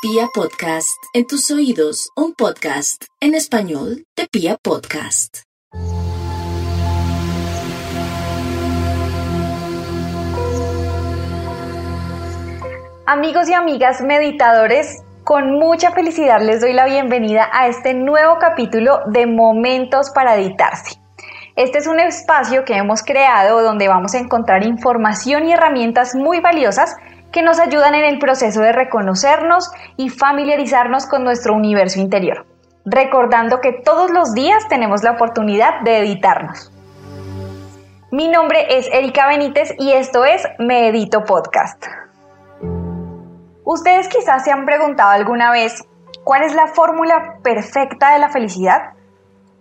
Pia Podcast, en tus oídos, un podcast en español de Pia Podcast. Amigos y amigas meditadores, con mucha felicidad les doy la bienvenida a este nuevo capítulo de Momentos para Editarse. Este es un espacio que hemos creado donde vamos a encontrar información y herramientas muy valiosas que nos ayudan en el proceso de reconocernos y familiarizarnos con nuestro universo interior, recordando que todos los días tenemos la oportunidad de editarnos. Mi nombre es Erika Benítez y esto es Me Edito Podcast. Ustedes quizás se han preguntado alguna vez cuál es la fórmula perfecta de la felicidad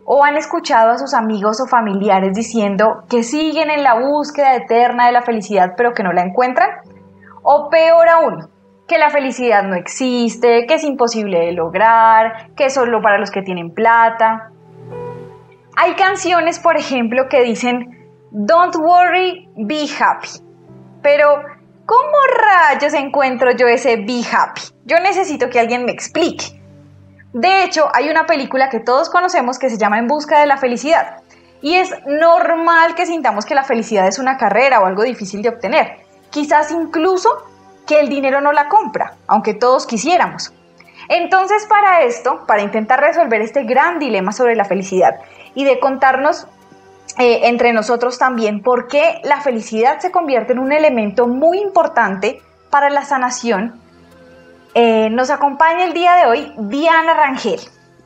o han escuchado a sus amigos o familiares diciendo que siguen en la búsqueda eterna de la felicidad pero que no la encuentran. O peor aún, que la felicidad no existe, que es imposible de lograr, que es solo para los que tienen plata. Hay canciones, por ejemplo, que dicen, Don't worry, be happy. Pero, ¿cómo rayos encuentro yo ese be happy? Yo necesito que alguien me explique. De hecho, hay una película que todos conocemos que se llama En Busca de la Felicidad. Y es normal que sintamos que la felicidad es una carrera o algo difícil de obtener quizás incluso que el dinero no la compra, aunque todos quisiéramos. Entonces, para esto, para intentar resolver este gran dilema sobre la felicidad y de contarnos eh, entre nosotros también por qué la felicidad se convierte en un elemento muy importante para la sanación, eh, nos acompaña el día de hoy Diana Rangel.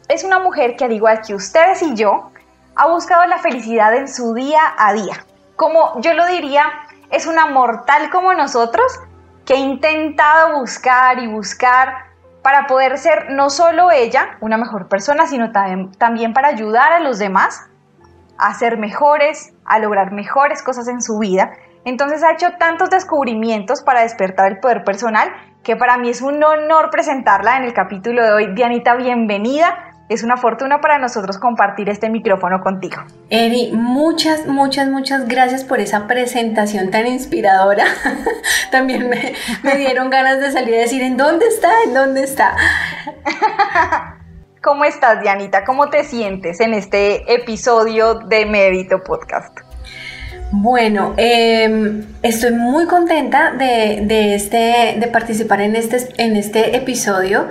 Es una mujer que, al igual que ustedes y yo, ha buscado la felicidad en su día a día. Como yo lo diría, es una mortal como nosotros que ha intentado buscar y buscar para poder ser no solo ella una mejor persona, sino también para ayudar a los demás a ser mejores, a lograr mejores cosas en su vida. Entonces ha hecho tantos descubrimientos para despertar el poder personal que para mí es un honor presentarla en el capítulo de hoy. Dianita, bienvenida. Es una fortuna para nosotros compartir este micrófono contigo. Eri, muchas, muchas, muchas gracias por esa presentación tan inspiradora. También me, me dieron ganas de salir a decir, ¿en dónde está? ¿En dónde está? ¿Cómo estás, Dianita? ¿Cómo te sientes en este episodio de Medito Podcast? Bueno, em, estoy muy contenta de, este, de participar en este, en este episodio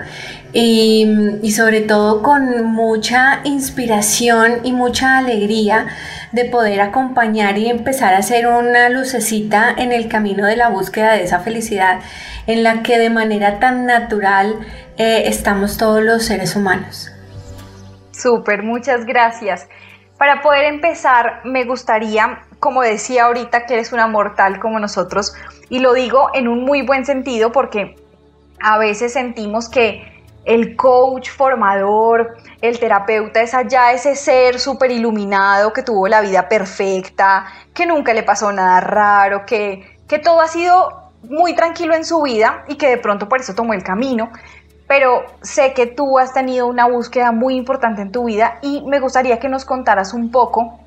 y, sobre todo con mucha inspiración y mucha alegría de poder acompañar y empezar a hacer una lucecita en el camino de la búsqueda de esa felicidad en la que de manera tan natural eh, estamos todos los seres humanos. Súper, muchas gracias. Para poder empezar, me gustaría, como decía ahorita, que eres una mortal como nosotros, y lo digo en un muy buen sentido porque a veces sentimos que el coach formador, el terapeuta es allá ese ser súper iluminado que tuvo la vida perfecta, que nunca le pasó nada raro, que, que todo ha sido muy tranquilo en su vida y que de pronto por eso tomó el camino. Pero sé que tú has tenido una búsqueda muy importante en tu vida y me gustaría que nos contaras un poco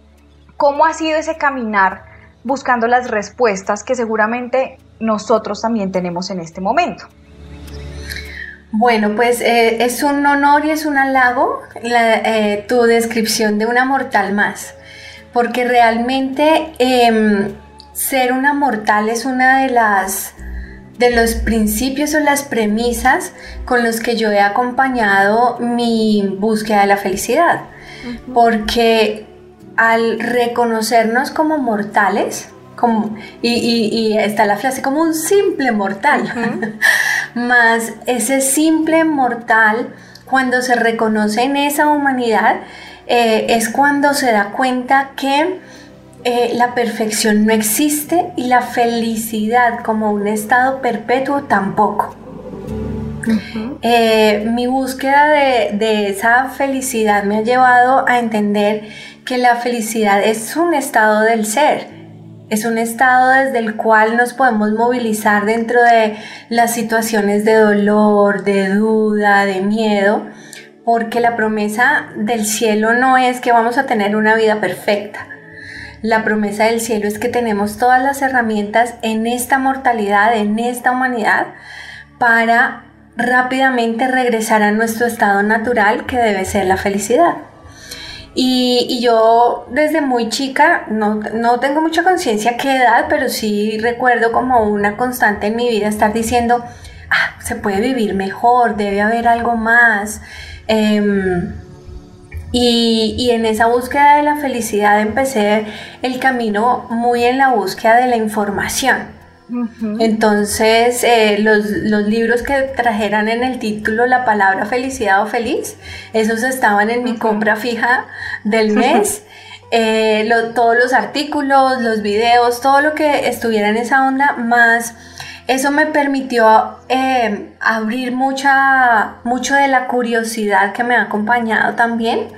cómo ha sido ese caminar buscando las respuestas que seguramente nosotros también tenemos en este momento. Bueno, pues eh, es un honor y es un halago eh, tu descripción de una mortal más, porque realmente em, ser una mortal es una de las de los principios o las premisas con los que yo he acompañado mi búsqueda de la felicidad, porque al reconocernos como mortales, como, y, está la frase como un simple mortal. Más ese simple mortal, cuando se reconoce en esa humanidad, eh, es cuando se da cuenta que eh, la perfección no existe y la felicidad como un estado perpetuo tampoco. Eh, mi búsqueda de, esa felicidad me ha llevado a entender que la felicidad es un estado del ser, es un estado desde el cual nos podemos movilizar dentro de las situaciones de dolor, de duda, de miedo, porque la promesa del cielo no es que vamos a tener una vida perfecta. La promesa del cielo es que tenemos todas las herramientas en esta mortalidad, en esta humanidad, para rápidamente regresar a nuestro estado natural que debe ser la felicidad. Y, yo desde muy chica, no, no tengo mucha conciencia qué edad, pero sí recuerdo como una constante en mi vida estar diciendo, ah, se puede vivir mejor, debe haber algo más. Em, y, y, en esa búsqueda de la felicidad empecé el camino muy en la búsqueda de la información. Entonces, eh, los, libros que trajeran en el título la palabra felicidad o feliz, esos estaban en mi compra fija del mes. Eh, todos los artículos, los videos, todo lo que estuviera en esa onda, más eso me permitió eh, abrir mucha, mucho de la curiosidad que me ha acompañado también,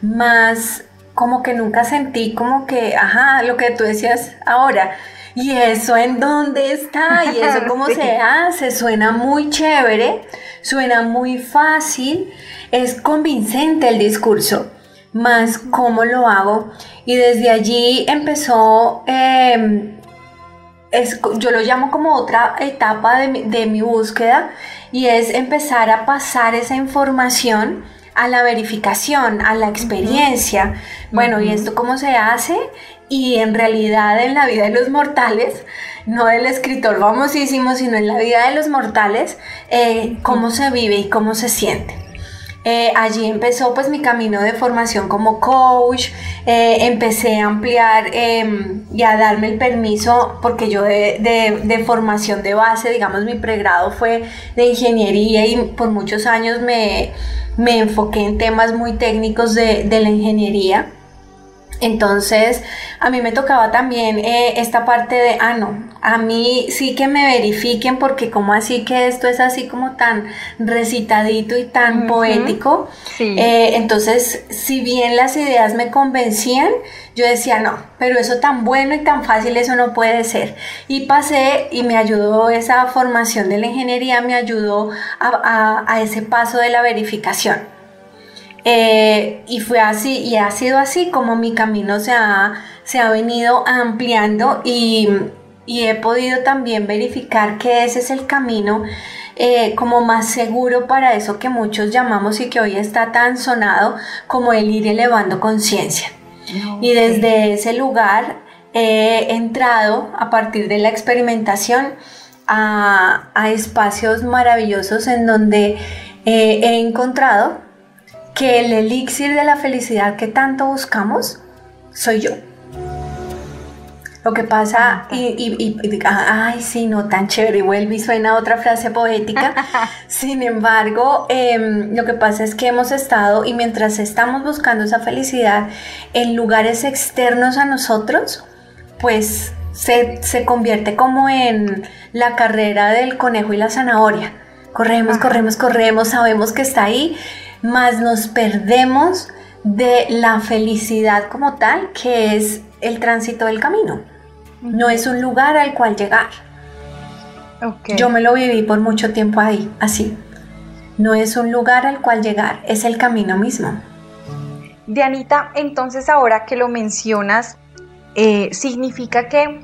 más como que nunca sentí como que, ajá, lo que tú decías ahora, ¿y eso en dónde está? ¿Y eso cómo se hace? Suena muy chévere, suena muy fácil, es convincente el discurso, más cómo lo hago. Y desde allí empezó, em, yo lo llamo como otra etapa de mi, de mi búsqueda, y es empezar a pasar esa información a la verificación, a la experiencia. Bueno, ¿y esto cómo se hace? Y en realidad en la vida de los mortales, no del escritor famosísimo, sino en la vida de los mortales, eh, cómo se vive y cómo se siente. Eh, allí empezó pues mi camino de formación como coach, eh, empecé a ampliar em, y a darme el permiso porque yo de, formación de base, digamos mi pregrado fue de ingeniería y por muchos años me, enfoqué en temas muy técnicos de, de la ingeniería. Entonces, a mí me tocaba también eh, esta parte de, ah, no, a mí sí que me verifiquen porque como así que esto es así como tan recitadito y tan poético. Eh, entonces, si bien las ideas me convencían, yo decía, no, pero eso tan bueno y tan fácil, eso no puede ser. Y pasé y me ayudó esa formación de la ingeniería, me ayudó a ese paso de la verificación. Eh, y fue así, y ha sido así como mi camino se ha, se ha venido ampliando y, he podido también verificar que ese es el camino eh, como más seguro para eso que muchos llamamos y que hoy está tan sonado como el ir elevando conciencia. Y desde ese lugar he entrado a partir de la experimentación a, espacios maravillosos en donde eh, he encontrado que el elixir de la felicidad que tanto buscamos soy yo. Lo que pasa, y, ay, sí, no tan chévere, y vuelve y suena otra frase poética. Sin embargo, em, lo que pasa es que hemos estado, y mientras estamos buscando esa felicidad en lugares externos a nosotros, pues se, se convierte como en la carrera del conejo y la zanahoria. Corremos, corremos, corremos, sabemos que está ahí, más nos perdemos de la felicidad como tal, que es el tránsito del camino. No es un lugar al cual llegar. Yo me lo viví por mucho tiempo ahí, así. No es un lugar al cual llegar, es el camino mismo. Dianita, entonces ahora que lo mencionas, eh, significa que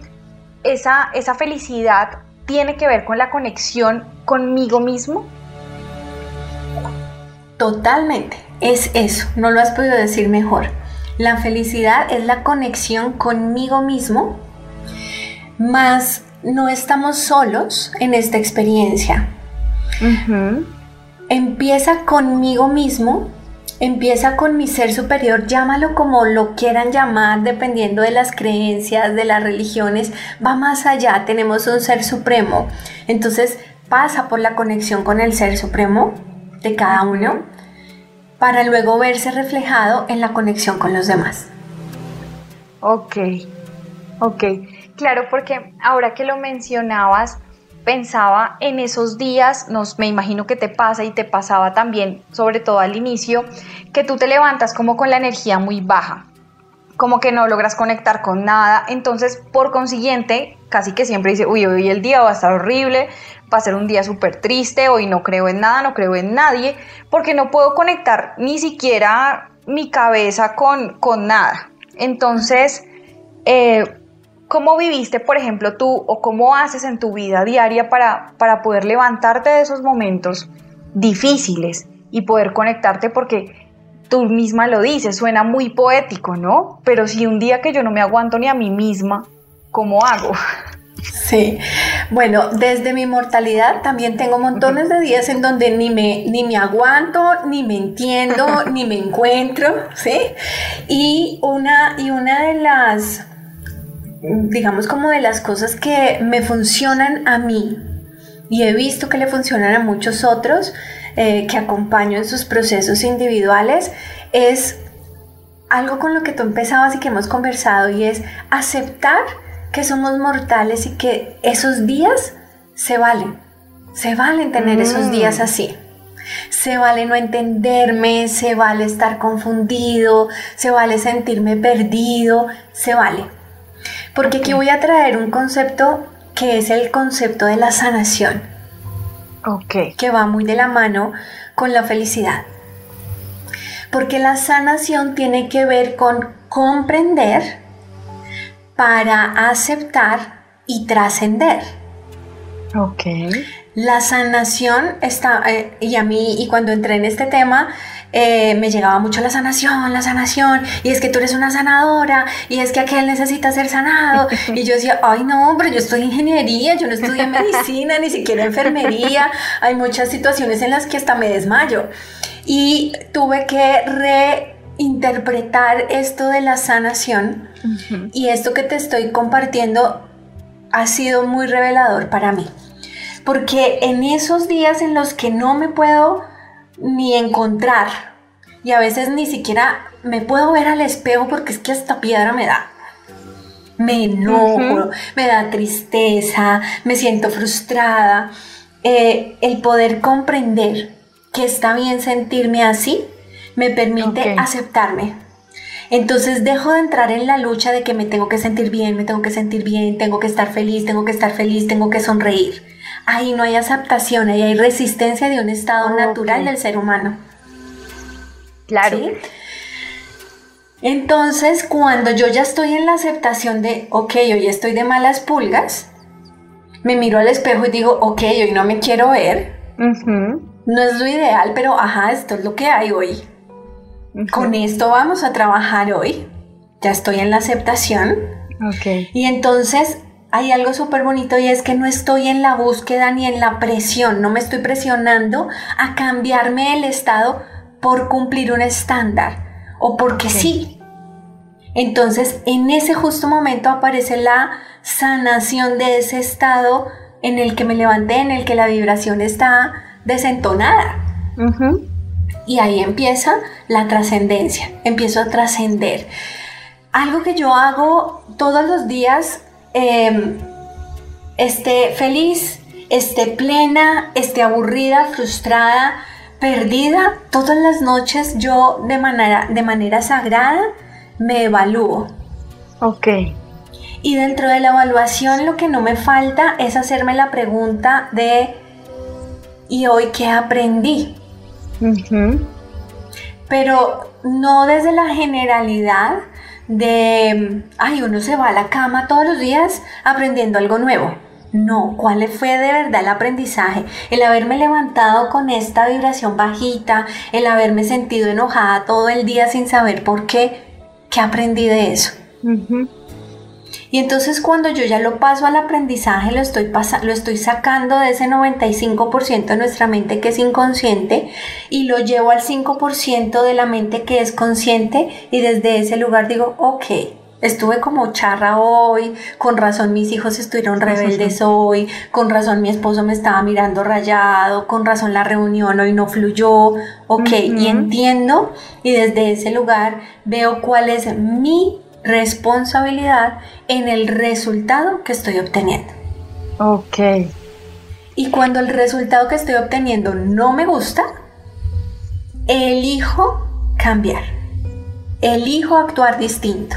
esa, esa felicidad tiene que ver con la conexión conmigo mismo. Totalmente, es eso, no lo has podido decir mejor. La felicidad es la conexión conmigo mismo, más no estamos solos en esta experiencia. Empieza conmigo mismo, empieza con mi ser superior, llámalo como lo quieran llamar, dependiendo de las creencias, de las religiones, va más allá, tenemos un ser supremo. Entonces pasa por la conexión con el ser supremo, cada uno para luego verse reflejado en la conexión con los demás. Ok, ok. Claro, porque ahora que lo mencionabas, pensaba en esos días, nos, me imagino que te pasa y te pasaba también, sobre todo al inicio, que tú te levantas como con la energía muy baja, como que no logras conectar con nada, entonces por consiguiente, casi que siempre dice, uy, hoy el día va a estar horrible, va a ser un día súper triste, hoy no creo en nada, no creo en nadie, porque no puedo conectar ni siquiera mi cabeza con, con nada. Entonces, eh, cómo viviste, por ejemplo, tú o cómo haces en tu vida diaria para, para poder levantarte de esos momentos difíciles y poder conectarte? Porque tú misma lo dices, suena muy poético, ¿no? Pero si un día que yo no me aguanto ni a mí misma, ¿cómo hago? Sí, bueno, desde mi mortalidad también tengo montones de días en donde ni me, ni me aguanto, ni me entiendo, ni me encuentro, ¿sí? Y una, y una de las, digamos como de las cosas que me funcionan a mí y he visto que le funcionan a muchos otros eh, que acompaño en sus procesos individuales es algo con lo que tú empezabas y que hemos conversado y es aceptar que somos mortales y que esos días se valen. Se valen tener esos días mm. así. Se vale no entenderme, se vale estar confundido, se vale sentirme perdido, se vale. Porque aquí voy a traer un concepto que es el concepto de la sanación. Que va muy de la mano con la felicidad. Porque la sanación tiene que ver con comprender para aceptar y trascender. Ok. La sanación está, eh, y a mí, y cuando entré en este tema, eh, me llegaba mucho la sanación, la sanación, y es que tú eres una sanadora, y es que aquel necesita ser sanado. Y yo decía, ay no, pero yo estoy en ingeniería, yo no estudié medicina, ni siquiera enfermería. Hay muchas situaciones en las que hasta me desmayo. Y tuve que reinterpretar esto de la sanación y esto que te estoy compartiendo ha sido muy revelador para mí. Porque en esos días en los que no me puedo ni encontrar y a veces ni siquiera me puedo ver al espejo porque es que hasta piedra me da. Me enojo, me da tristeza, me siento frustrada. Eh, el poder comprender que está bien sentirme así me permite aceptarme, entonces dejo de entrar en la lucha de que me tengo que sentir bien, me tengo que sentir bien, tengo que estar feliz, tengo que estar feliz, tengo que sonreír. Ahí no hay aceptación, ahí hay resistencia de un estado natural del ser humano. Claro. Entonces, cuando yo ya estoy en la aceptación de, ok, hoy estoy de malas pulgas, me miro al espejo y digo, ok, hoy no me quiero ver. No es lo ideal, pero ajá, esto es lo que hay hoy. Con esto vamos a trabajar hoy. Ya estoy en la aceptación. Ok. Y entonces hay algo súper bonito y es que no estoy en la búsqueda ni en la presión, no me estoy presionando a cambiarme el estado por cumplir un estándar o porque sí. Entonces, en ese justo momento aparece la sanación de ese estado en el que me levanté, en el que la vibración está desentonada. Y ahí empieza la trascendencia, empiezo a trascender. Algo que yo hago todos los días, em, esté feliz, esté plena, esté aburrida, frustrada, perdida, todas las noches yo de manera, de manera sagrada me evalúo. Ok. Y dentro de la evaluación lo que no me falta es hacerme la pregunta de, ¿y hoy qué aprendí? Pero no desde la generalidad de, ay, uno se va a la cama todos los días aprendiendo algo nuevo. No, ¿cuál fue de verdad el aprendizaje? El haberme levantado con esta vibración bajita, el haberme sentido enojada todo el día sin saber por qué, ¿qué aprendí de eso? Y entonces cuando yo ya lo paso al aprendizaje, lo estoy, lo estoy sacando de ese 95% de nuestra mente que es inconsciente y lo llevo al 5% de la mente que es consciente y desde ese lugar digo, ok, estuve como charra hoy, con razón mis hijos estuvieron rebeldes hoy, con razón mi esposo me estaba mirando rayado, con razón la reunión hoy no fluyó, ok, y entiendo y desde ese lugar veo cuál es mi responsabilidad en el resultado que estoy obteniendo. Ok. Y cuando el resultado que estoy obteniendo no me gusta, elijo cambiar. Elijo actuar distinto.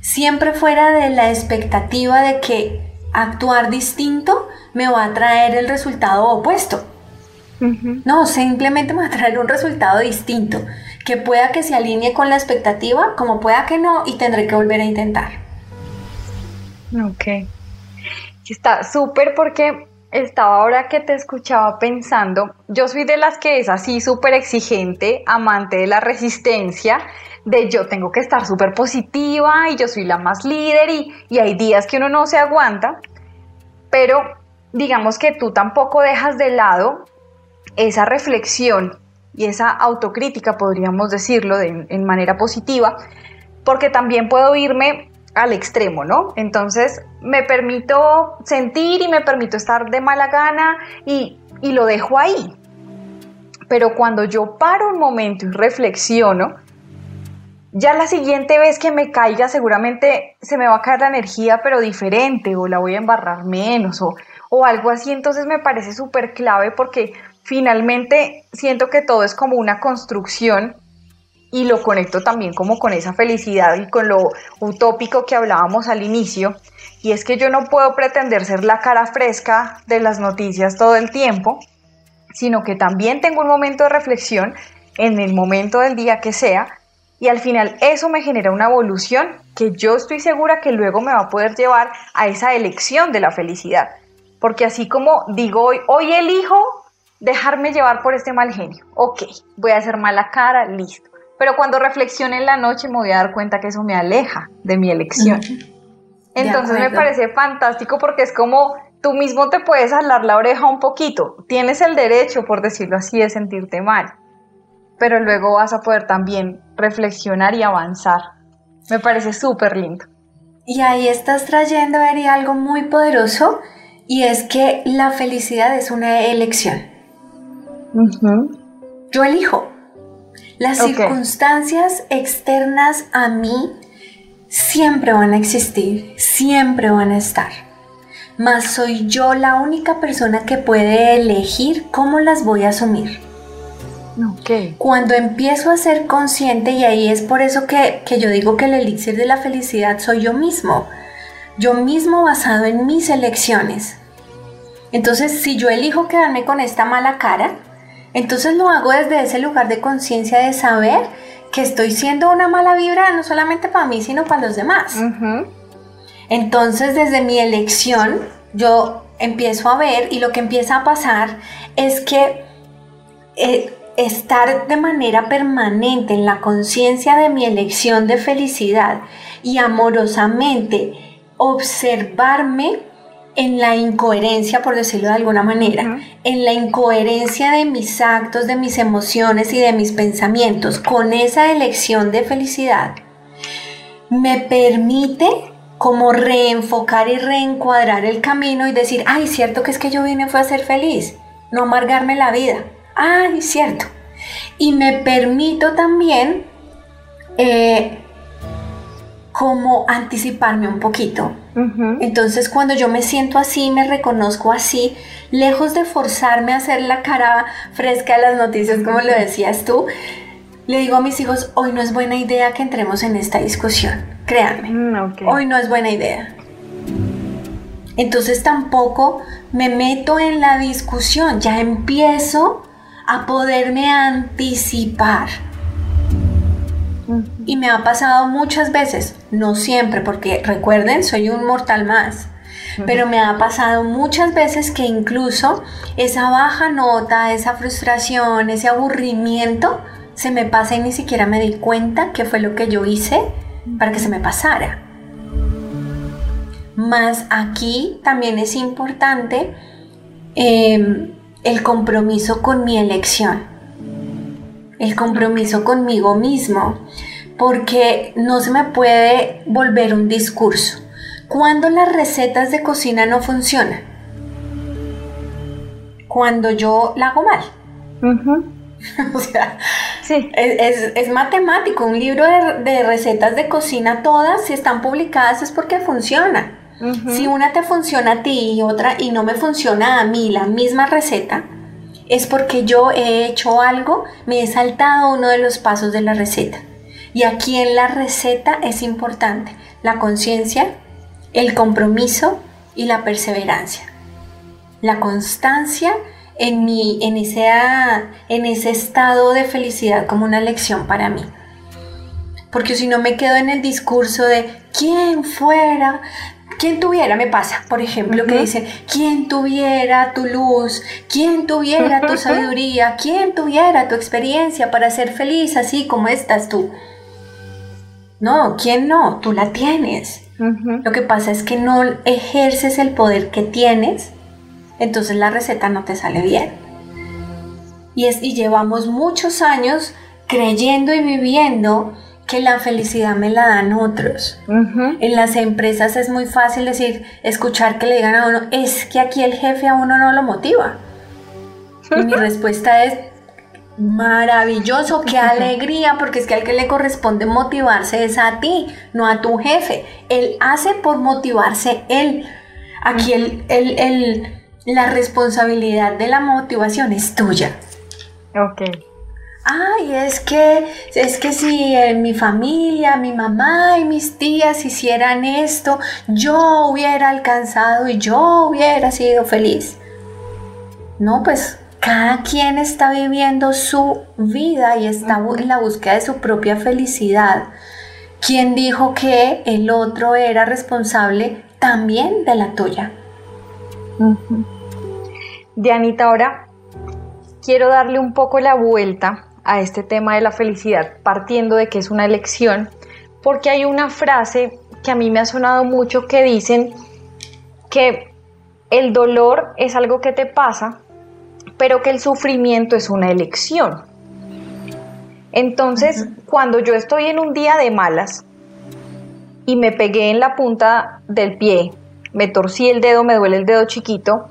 Siempre fuera de la expectativa de que actuar distinto me va a traer el resultado opuesto. No, simplemente me va a traer un resultado distinto que pueda que se alinee con la expectativa, como pueda que no, y tendré que volver a intentar. Ok. Está súper porque estaba ahora que te escuchaba pensando, yo soy de las que es así súper exigente, amante de la resistencia, de yo tengo que estar súper positiva y yo soy la más líder y, y hay días que uno no se aguanta, pero digamos que tú tampoco dejas de lado esa reflexión y esa autocrítica, podríamos decirlo de, en manera positiva, porque también puedo irme al extremo, ¿no? Entonces me permito sentir y me permito estar de mala gana y, y lo dejo ahí. Pero cuando yo paro un momento y reflexiono, ya la siguiente vez que me caiga seguramente se me va a caer la energía pero diferente o la voy a embarrar menos o, o algo así. Entonces me parece súper clave porque finalmente siento que todo es como una construcción y lo conecto también como con esa felicidad y con lo utópico que hablábamos al inicio. Y es que yo no puedo pretender ser la cara fresca de las noticias todo el tiempo, sino que también tengo un momento de reflexión en el momento del día que sea. Y al final eso me genera una evolución que yo estoy segura que luego me va a poder llevar a esa elección de la felicidad. Porque así como digo hoy, hoy elijo dejarme llevar por este mal genio. Ok, voy a hacer mala cara, listo pero cuando reflexione en la noche me voy a dar cuenta que eso me aleja de mi elección. Entonces me parece fantástico porque es como tú mismo te puedes alar la oreja un poquito. Tienes el derecho, por decirlo así, de sentirte mal. Pero luego vas a poder también reflexionar y avanzar. Me parece súper lindo. Y ahí estás trayendo, Eri, algo muy poderoso y es que la felicidad es una elección. Yo elijo. Las circunstancias externas a mí siempre van a existir, siempre van a estar. Mas soy yo la única persona que puede elegir cómo las voy a asumir. Cuando empiezo a ser consciente, y ahí es por eso que, que yo digo que el elixir de la felicidad soy yo mismo, yo mismo basado en mis elecciones. Entonces, si yo elijo quedarme con esta mala cara, entonces lo hago desde ese lugar de conciencia de saber que estoy siendo una mala vibra no solamente para mí, sino para los demás. Entonces desde mi elección yo empiezo a ver y lo que empieza a pasar es que eh, estar de manera permanente en la conciencia de mi elección de felicidad y amorosamente observarme en la incoherencia, por decirlo de alguna manera, en la incoherencia de mis actos, de mis emociones y de mis pensamientos con esa elección de felicidad, me permite como reenfocar y reencuadrar el camino y decir, ay, cierto que es que yo vine fue a ser feliz, no amargarme la vida. Ay, cierto. Y me permito también eh, como anticiparme un poquito. Entonces cuando yo me siento así, me reconozco así, lejos de forzarme a hacer la cara fresca de las noticias, como lo decías tú, le digo a mis hijos, hoy no es buena idea que entremos en esta discusión, créanme, mm, hoy no es buena idea. Entonces tampoco me meto en la discusión, ya empiezo a poderme anticipar y me ha pasado muchas veces, no siempre, porque recuerden, soy un mortal más. Pero me ha pasado muchas veces que incluso esa baja nota, esa frustración, ese aburrimiento, se me pasa y ni siquiera me di cuenta que fue lo que yo hice para que se me pasara. Más aquí también es importante em, el compromiso con mi elección el compromiso conmigo mismo, porque no se me puede volver un discurso. Cuando las recetas de cocina no funcionan, cuando yo la hago mal. o sea, sí. es, matemático. Un libro de, recetas de cocina, todas, si están publicadas, es porque funciona. Si una te funciona a ti y otra y no me funciona a mí la misma receta, es porque yo he hecho algo, me he saltado uno de los pasos de la receta. Y aquí en la receta es importante la conciencia, el compromiso y la perseverancia. La constancia en, mi, en, ese, en ese estado de felicidad como una lección para mí. Porque si no me quedo en el discurso de quién fuera ¿Quién tuviera, me pasa, por ejemplo, que dicen, ¿quién tuviera tu luz? ¿Quién tuviera tu sabiduría? ¿Quién tuviera tu experiencia para ser feliz así como estás tú? No, ¿quién no? Tú la tienes. Lo que pasa es que no ejerces el poder que tienes, entonces la receta no te sale bien. Y, es, y llevamos muchos años creyendo y viviendo que la felicidad me la dan otros. En las empresas es muy fácil decir, escuchar que le digan a uno, es que aquí el jefe a uno no lo motiva. Y mi respuesta es, maravilloso, qué alegría, porque es que al que le corresponde motivarse es a ti, no a tu jefe. Él hace por motivarse él. Aquí el, la responsabilidad de la motivación es tuya. Ok ay, es que, es que si en mi familia, mi mamá y mis tías hicieran esto, yo hubiera alcanzado y yo hubiera sido feliz. No, pues cada quien está viviendo su vida y está en la búsqueda de su propia felicidad. ¿Quién dijo que el otro era responsable también de la tuya? Dianita, ahora quiero darle un poco la vuelta a este tema de la felicidad partiendo de que es una elección, porque hay una frase que a mí me ha sonado mucho que dicen que el dolor es algo que te pasa, pero que el sufrimiento es una elección. Entonces, cuando yo estoy en un día de malas y me pegué en la punta del pie, me torcí el dedo, me duele el dedo chiquito,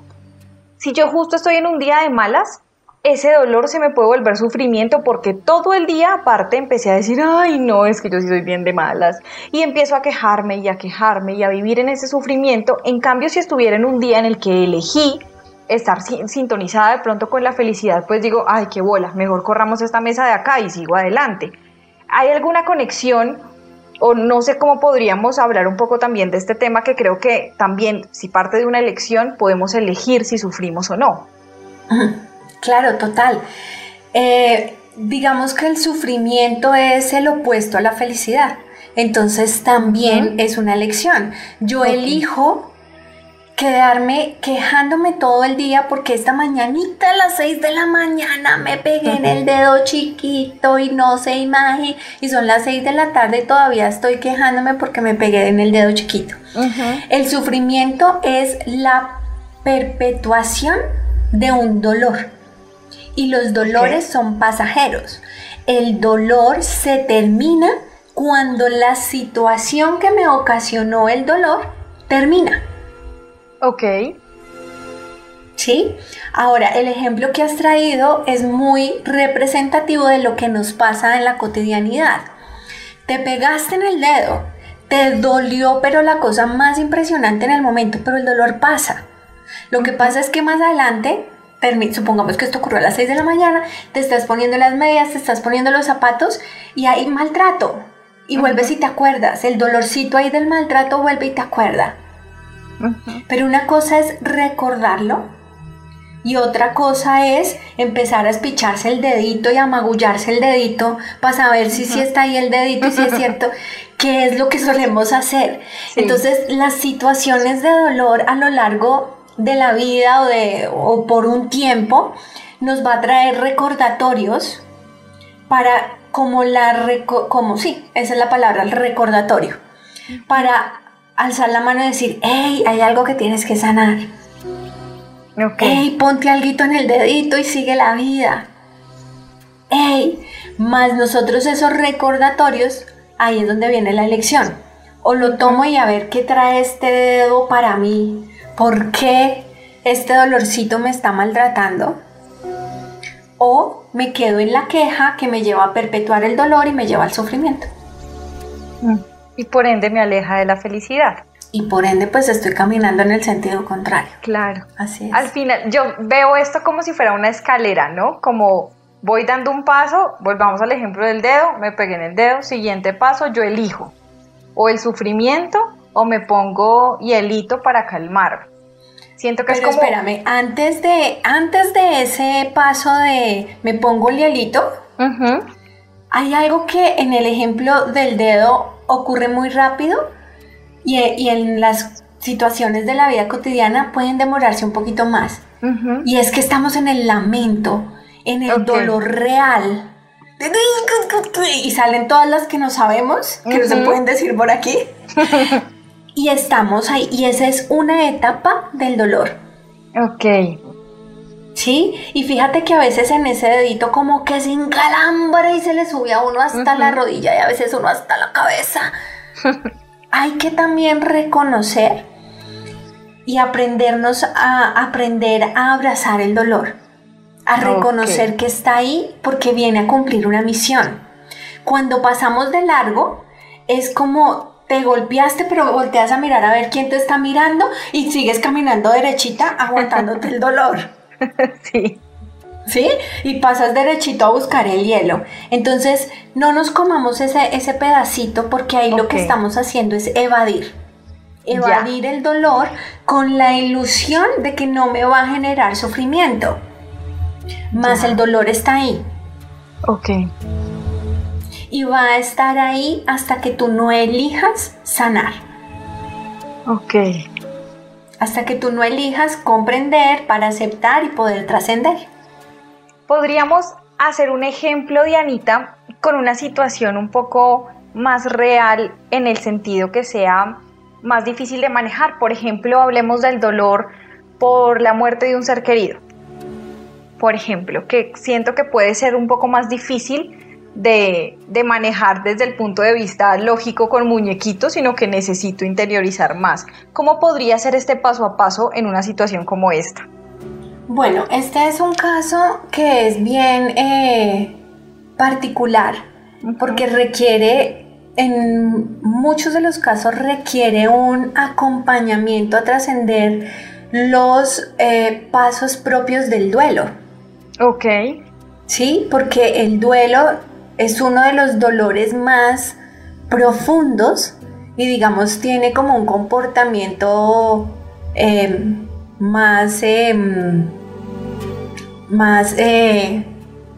si yo justo estoy en un día de malas, ese dolor se me puede volver sufrimiento porque todo el día aparte empecé a decir, ay no, es que yo sí soy bien de malas. Y empiezo a quejarme y a quejarme y a vivir en ese sufrimiento. En cambio, si estuviera en un día en el que elegí estar sintonizada de pronto con la felicidad, pues digo, ay, qué bola, mejor corramos esta mesa de acá y sigo adelante. ¿Hay alguna conexión o no sé cómo podríamos hablar un poco también de este tema que creo que también, si parte de una elección, podemos elegir si sufrimos o no? Claro, total. Eh, digamos que el sufrimiento es el opuesto a la felicidad. Entonces también es una elección. Yo elijo quedarme quejándome todo el día porque esta mañanita a las 6 de la mañana me pegué en el dedo chiquito y no se imagina y son las 6 de la tarde y todavía estoy quejándome porque me pegué en el dedo chiquito. El sufrimiento es la perpetuación de un dolor y los dolores son pasajeros. El dolor se termina cuando la situación que me ocasionó el dolor termina. Ok. ¿Sí? Ahora, el ejemplo que has traído es muy representativo de lo que nos pasa en la cotidianidad. Te pegaste en el dedo, te dolió, pero la cosa más impresionante en el momento, pero el dolor pasa. Lo que pasa es que más adelante supongamos que esto ocurrió a las 6 de la mañana, te estás poniendo las medias, te estás poniendo los zapatos y hay maltrato. Y vuelves y te acuerdas, el dolorcito ahí del maltrato vuelve y te acuerda. Pero una cosa es recordarlo y otra cosa es empezar a espicharse el dedito y a magullarse el dedito para saber si sí está ahí el dedito y si es cierto, qué es lo que solemos hacer. Entonces, las situaciones de dolor a lo largo de la vida o, de, o por un tiempo nos va a traer recordatorios para como la como sí, esa es la palabra, el recordatorio. Para alzar la mano y decir, hey, hay algo que tienes que sanar. Hey, ponte algo en el dedito y sigue la vida. Hey, más nosotros esos recordatorios, ahí es donde viene la elección. O lo tomo y a ver qué trae este dedo para mí, ¿por qué este dolorcito me está maltratando? O me quedo en la queja que me lleva a perpetuar el dolor y me lleva al sufrimiento. Mm. Y por ende me aleja de la felicidad. Y por ende pues estoy caminando en el sentido contrario. Claro. Así es. Al final yo veo esto como si fuera una escalera, ¿no? Como voy dando un paso, volvamos al ejemplo del dedo, me pegué en el dedo, siguiente paso, yo elijo o el sufrimiento o me pongo hielito para calmar. Siento que es como... espérame, antes de, antes de ese paso de me pongo el hielito, hay algo que en el ejemplo del dedo ocurre muy rápido y, en las situaciones de la vida cotidiana pueden demorarse un poquito más. Y es que estamos en el lamento, en el dolor real. Y salen todas las que no sabemos, que no se pueden decir por aquí. y estamos ahí. Y esa es una etapa del dolor. Ok. ¿Sí? Y fíjate que a veces en ese dedito como que se encalambra y se le sube a uno hasta la rodilla y a veces uno hasta la cabeza. Hay que también reconocer y aprendernos a aprender a abrazar el dolor, a reconocer que está ahí porque viene a cumplir una misión. Cuando pasamos de largo, es como te golpeaste, pero volteas a mirar a ver quién te está mirando y sigues caminando derechita, aguantándote el dolor. sí. ¿Sí? Y pasas derechito a buscar el hielo. Entonces, no nos comamos ese, ese pedacito porque ahí lo que estamos haciendo es evadir. Evadir el dolor con la ilusión de que no me va a generar sufrimiento. Más el dolor está ahí. Ok. Y va a estar ahí hasta que tú no elijas sanar. Ok hasta que tú no elijas comprender para aceptar y poder trascender. Podríamos hacer un ejemplo de Anita con una situación un poco más real en el sentido que sea más difícil de manejar. Por ejemplo, hablemos del dolor por la muerte de un ser querido. Por ejemplo, que siento que puede ser un poco más difícil de, manejar desde el punto de vista lógico con muñequitos, sino que necesito interiorizar más. ¿Cómo podría ser este paso a paso en una situación como esta? Bueno, este es un caso que es bien eh, particular porque requiere, en muchos de los casos requiere un acompañamiento a trascender los eh, pasos propios del duelo. Ok. Sí, porque el duelo es uno de los dolores más profundos y digamos tiene como un comportamiento em, más, em, más eh,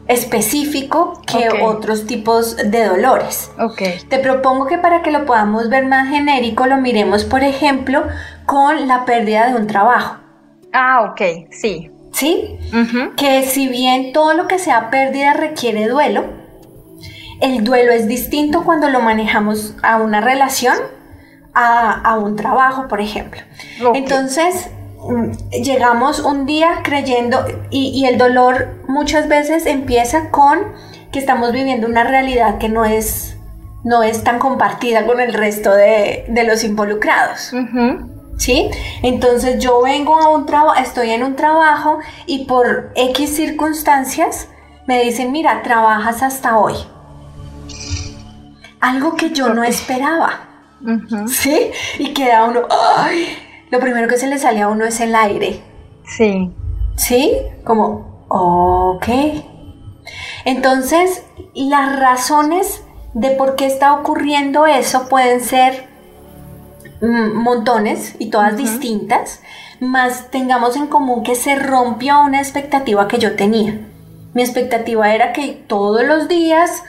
específico que otros tipos de dolores. Okay. Te propongo que para que lo podamos ver más genérico lo miremos, por ejemplo, con la pérdida de un trabajo. Ah, ok, sí. ¿Sí? Que si bien todo lo que sea pérdida requiere duelo, el duelo es distinto cuando lo manejamos a una relación, a, un trabajo, por ejemplo. Entonces, mm, llegamos un día creyendo, y, el dolor muchas veces empieza con que estamos viviendo una realidad que no es, no es tan compartida con el resto de, los involucrados. ¿Sí? Entonces yo vengo a un trabajo, estoy en un trabajo y por X circunstancias me dicen, mira, trabajas hasta hoy algo que yo no esperaba. ¿Sí? Y queda uno, ¡ay! Lo primero que se le sale a uno es el aire. Sí. ¿Sí? Como, ok. Entonces, las razones de por qué está ocurriendo eso pueden ser mm, montones y todas distintas, más tengamos en común que se rompió una expectativa que yo tenía. Mi expectativa era que todos los días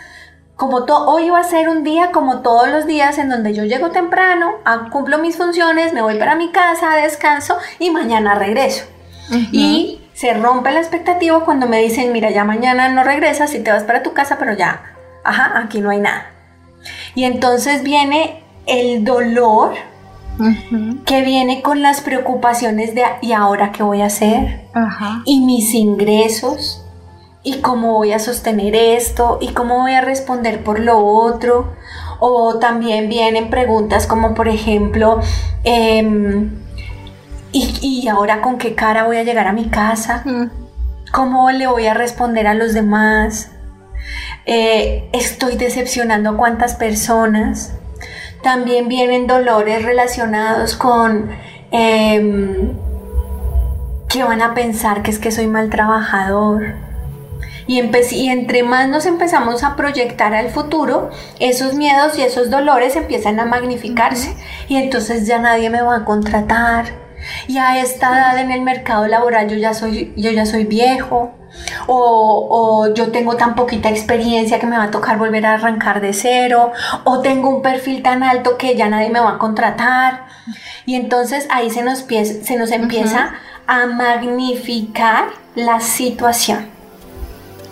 como hoy va a ser un día como todos los días en donde yo llego temprano, cumplo mis funciones, me voy para mi casa, descanso y mañana regreso. Y se rompe la expectativa cuando me dicen, mira, ya mañana no regresas y te vas para tu casa, pero ya, ajá, aquí no hay nada. Y entonces viene el dolor que viene con las preocupaciones de, ¿y ahora qué voy a hacer? Y mis ingresos ¿y cómo voy a sostener esto? ¿Y cómo voy a responder por lo otro? O también vienen preguntas como por ejemplo, em, ¿y, ahora con qué cara voy a llegar a mi casa? ¿Cómo le voy a responder a los demás? Eh, ¿Estoy decepcionando a cuántas personas? También vienen dolores relacionados con... Eh, que van a pensar que es que soy mal trabajador, y, y entre más nos empezamos a proyectar al futuro, esos miedos y esos dolores empiezan a magnificarse. Y entonces ya nadie me va a contratar. Y a esta edad en el mercado laboral yo ya soy, yo ya soy viejo. O, o, yo tengo tan poquita experiencia que me va a tocar volver a arrancar de cero, o tengo un perfil tan alto que ya nadie me va a contratar. Y entonces ahí se nos, se nos empieza a magnificar la situación.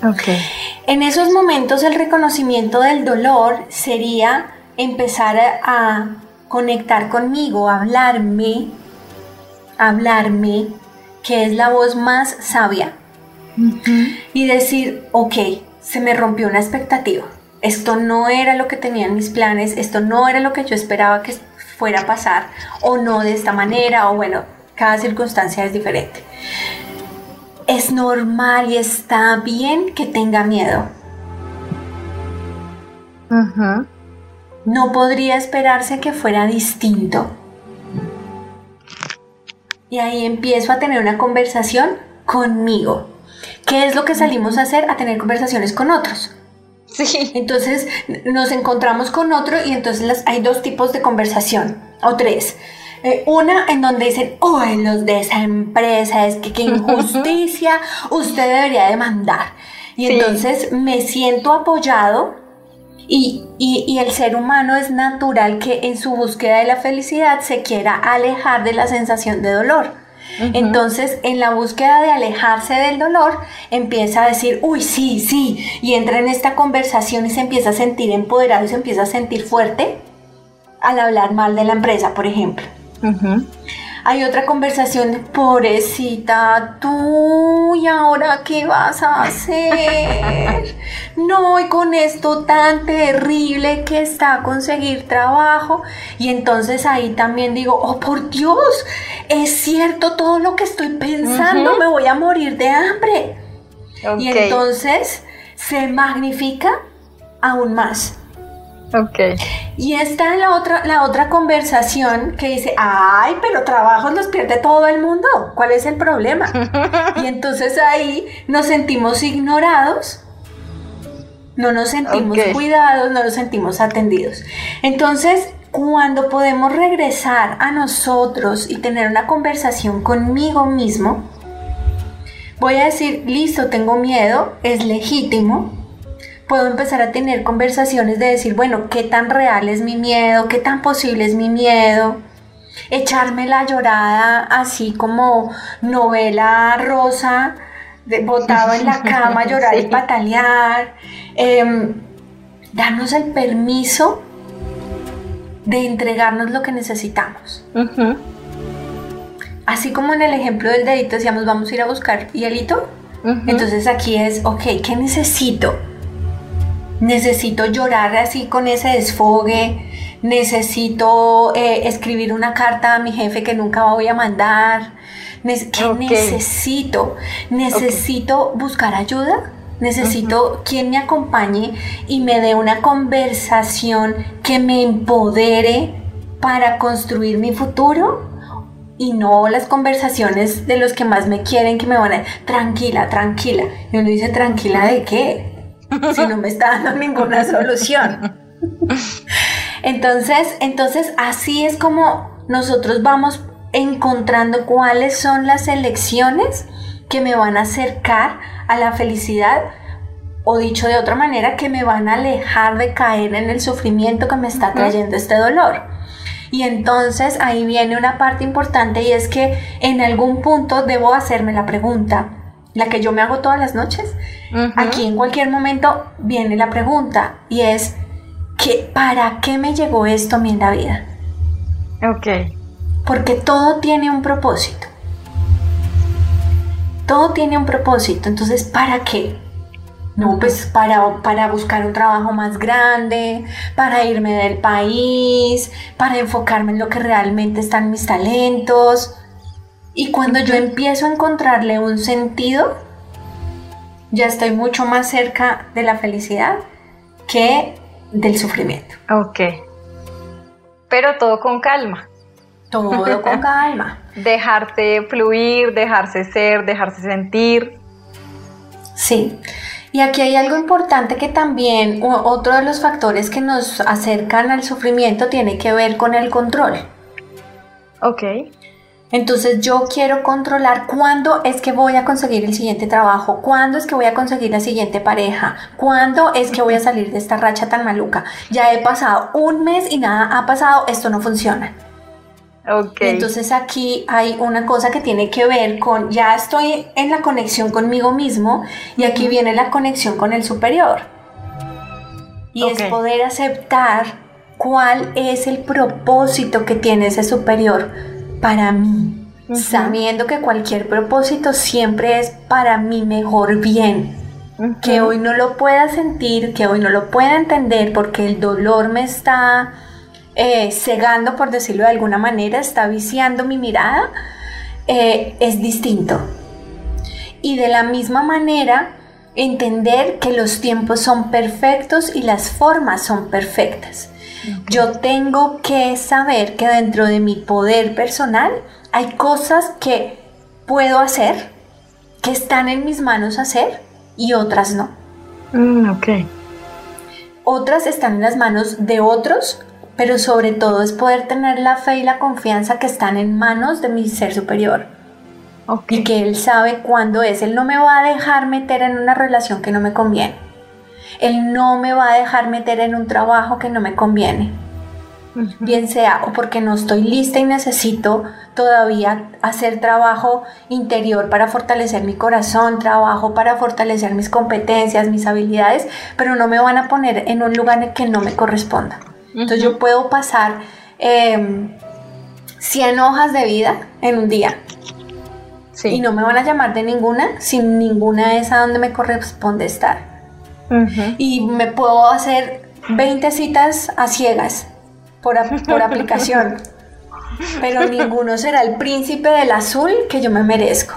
Okay. En esos momentos el reconocimiento del dolor sería empezar a, conectar conmigo, hablarme, hablarme, que es la voz más sabia, y decir, ok, se me rompió una expectativa, esto no era lo que tenía en mis planes, esto no era lo que yo esperaba que fuera a pasar, o no de esta manera, o bueno, cada circunstancia es diferente. Es normal y está bien que tenga miedo. No podría esperarse que fuera distinto. Y ahí empiezo a tener una conversación conmigo. ¿Qué es lo que salimos a hacer? A tener conversaciones con otros. Sí. Entonces nos encontramos con otro y entonces hay dos tipos de conversación, o tres. Eh, una en donde dicen, oh, los de esa empresa, es que qué injusticia, usted debería demandar. Y entonces me siento apoyado y, y, el ser humano es natural que en su búsqueda de la felicidad se quiera alejar de la sensación de dolor. Entonces, en la búsqueda de alejarse del dolor, empieza a decir, uy, sí, sí, y entra en esta conversación y se empieza a sentir empoderado y se empieza a sentir fuerte al hablar mal de la empresa, por ejemplo. Hay otra conversación, pobrecita, tú, ¿y ahora qué vas a hacer? No, y con esto tan terrible que está a conseguir trabajo. Y entonces ahí también digo, oh, por Dios, es cierto todo lo que estoy pensando, me voy a morir de hambre. Y entonces se magnifica aún más. Ok. Y está la otra, la otra conversación que dice, ay, pero trabajos los pierde todo el mundo. ¿Cuál es el problema? y entonces ahí nos sentimos ignorados, no nos sentimos cuidados, no nos sentimos atendidos. Entonces, cuando podemos regresar a nosotros y tener una conversación conmigo mismo, voy a decir, listo, tengo miedo, es legítimo, puedo empezar a tener conversaciones de decir, bueno, ¿qué tan real es mi miedo? ¿Qué tan posible es mi miedo? Echarme la llorada así como novela rosa, botado en la cama, llorar y patalear. Em, darnos el permiso de entregarnos lo que necesitamos. Así como en el ejemplo del dedito decíamos, vamos a ir a buscar hielito. Entonces aquí es, ok, ¿qué necesito? Necesito llorar así con ese desfogue, necesito eh, escribir una carta a mi jefe que nunca voy a mandar. ¿Qué necesito? Necesito buscar ayuda. Necesito quien me acompañe y me dé una conversación que me empodere para construir mi futuro y no las conversaciones de los que más me quieren que me van a tranquila, tranquila. Y uno dice, tranquila de qué? Si no me está dando ninguna solución. Entonces, entonces así es como nosotros vamos encontrando cuáles son las elecciones que me van a acercar a la felicidad o dicho de otra manera, que me van a alejar de caer en el sufrimiento que me está trayendo este dolor. Y entonces ahí viene una parte importante y es que en algún punto debo hacerme la pregunta, la que yo me hago todas las noches, aquí en cualquier momento viene la pregunta y es, ¿qué, ¿para qué me llegó esto a mí en la vida? Ok. Porque todo tiene un propósito. Todo tiene un propósito, entonces ¿para qué? No, pues para, para buscar un trabajo más grande, para irme del país, para enfocarme en lo que realmente están mis talentos. Y cuando yo empiezo a encontrarle un sentido, ya estoy mucho más cerca de la felicidad que del sufrimiento. Ok. Pero todo con calma. Todo con calma. dejarse fluir, dejarse ser, dejarse sentir. Sí. Y aquí hay algo importante que también otro de los factores que nos acercan al sufrimiento tiene que ver con el control. Ok. Entonces yo quiero controlar cuándo es que voy a conseguir el siguiente trabajo, cuándo es que voy a conseguir la siguiente pareja, cuándo es que voy a salir de esta racha tan maluca. Ya he pasado un mes y nada ha pasado, esto no funciona. Okay. Entonces aquí hay una cosa que tiene que ver con, ya estoy en la conexión conmigo mismo y aquí viene la conexión con el superior. Y es poder aceptar cuál es el propósito que tiene ese superior para mí, sabiendo que cualquier propósito siempre es para mi mejor bien. Que hoy no lo pueda sentir, que hoy no lo pueda entender porque el dolor me está eh, cegando, por decirlo de alguna manera, está viciando mi mirada, eh, es distinto. Y de la misma manera, entender que los tiempos son perfectos y las formas son perfectas. Yo tengo que saber que dentro de mi poder personal hay cosas que puedo hacer, que están en mis manos hacer y otras no. Mm, ok. Otras están en las manos de otros pero sobre todo es poder tener la fe y la confianza que están en manos de mi ser superior. Y que Él sabe cuándo es. Él no me va a dejar meter en una relación que no me conviene. Él no me va a dejar meter en un trabajo que no me conviene. Bien sea o porque no estoy lista y necesito todavía hacer trabajo interior para fortalecer mi corazón, trabajo para fortalecer mis competencias, mis habilidades, pero no me van a poner en un lugar que no me corresponda. Entonces yo puedo pasar 100 em, hojas de vida en un día. Y no me van a llamar de ninguna, sin ninguna es a donde me corresponde estar. Y me puedo hacer 20 citas a ciegas por, por aplicación. pero ninguno será el príncipe del azul que yo me merezco.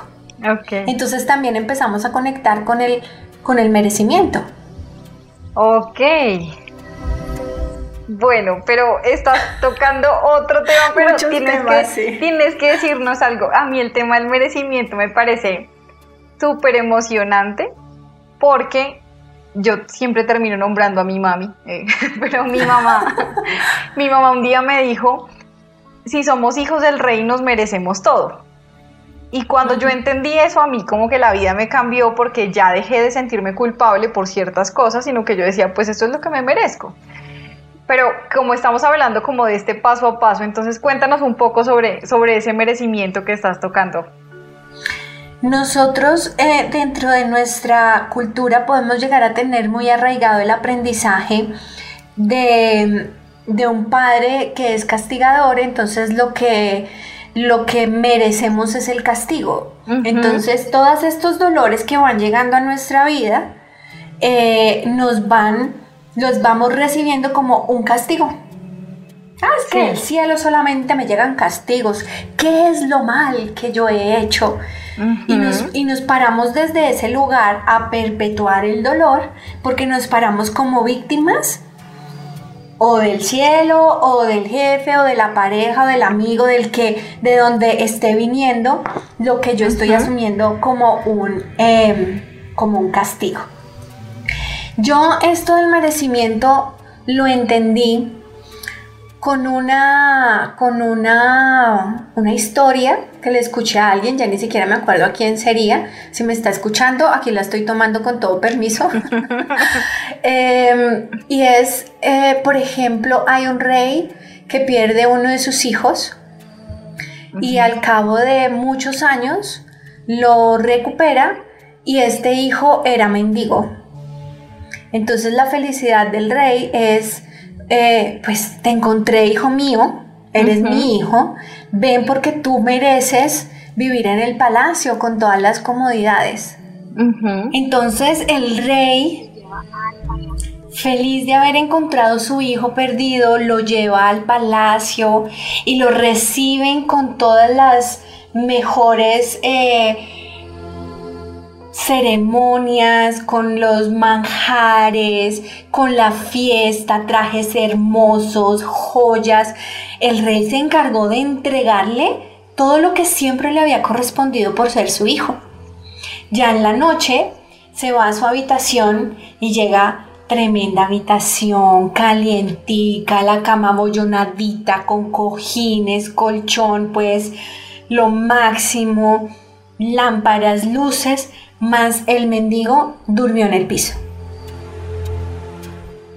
Entonces también empezamos a conectar con el, con el merecimiento. Ok. Bueno, pero estás tocando otro tema, pero tienes, que, tienes que decirnos algo. A mí el tema del merecimiento me parece súper emocionante porque yo siempre termino nombrando a mi mami, eh, pero mi mamá, mi mamá un día me dijo, si somos hijos del rey nos merecemos todo. Y cuando yo entendí eso, a mí como que la vida me cambió porque ya dejé de sentirme culpable por ciertas cosas, sino que yo decía, pues esto es lo que me merezco. Pero como estamos hablando como de este paso a paso, entonces cuéntanos un poco sobre, sobre ese merecimiento que estás tocando. Nosotros eh, dentro de nuestra cultura podemos llegar a tener muy arraigado el aprendizaje de, un padre que es castigador, entonces lo que, lo que merecemos es el castigo. Entonces todos estos dolores que van llegando a nuestra vida eh, nos van los vamos recibiendo como un castigo. Ah, es que el cielo solamente me llegan castigos. ¿Qué es lo mal que yo he hecho? Y, nos, y, nos, paramos desde ese lugar a perpetuar el dolor porque nos paramos como víctimas o del cielo o del jefe o de la pareja o del amigo del que de donde esté viniendo lo que yo estoy asumiendo como un em, como un castigo. Yo esto del merecimiento lo entendí con una, con una, una historia que le escuché a alguien, ya ni siquiera me acuerdo a quién sería. Si me está escuchando, aquí la estoy tomando con todo permiso. Em, y es, eh, por ejemplo, hay un rey que pierde uno de sus hijos y al cabo de muchos años lo recupera y este hijo era mendigo. Entonces la felicidad del rey es, eh, pues te encontré, hijo mío, eres mi hijo, ven porque tú mereces vivir en el palacio con todas las comodidades. Entonces el rey, feliz de haber encontrado su hijo perdido, lo lleva al palacio y lo reciben con todas las mejores... Eh, ceremonias, con los manjares, con la fiesta, trajes hermosos, joyas. El rey se encargó de entregarle todo lo que siempre le había correspondido por ser su hijo. Ya en la noche se va a su habitación y llega tremenda habitación, calientica, la cama bollonadita, con cojines, colchón, pues lo máximo, lámparas, luces, más el mendigo durmió en el piso.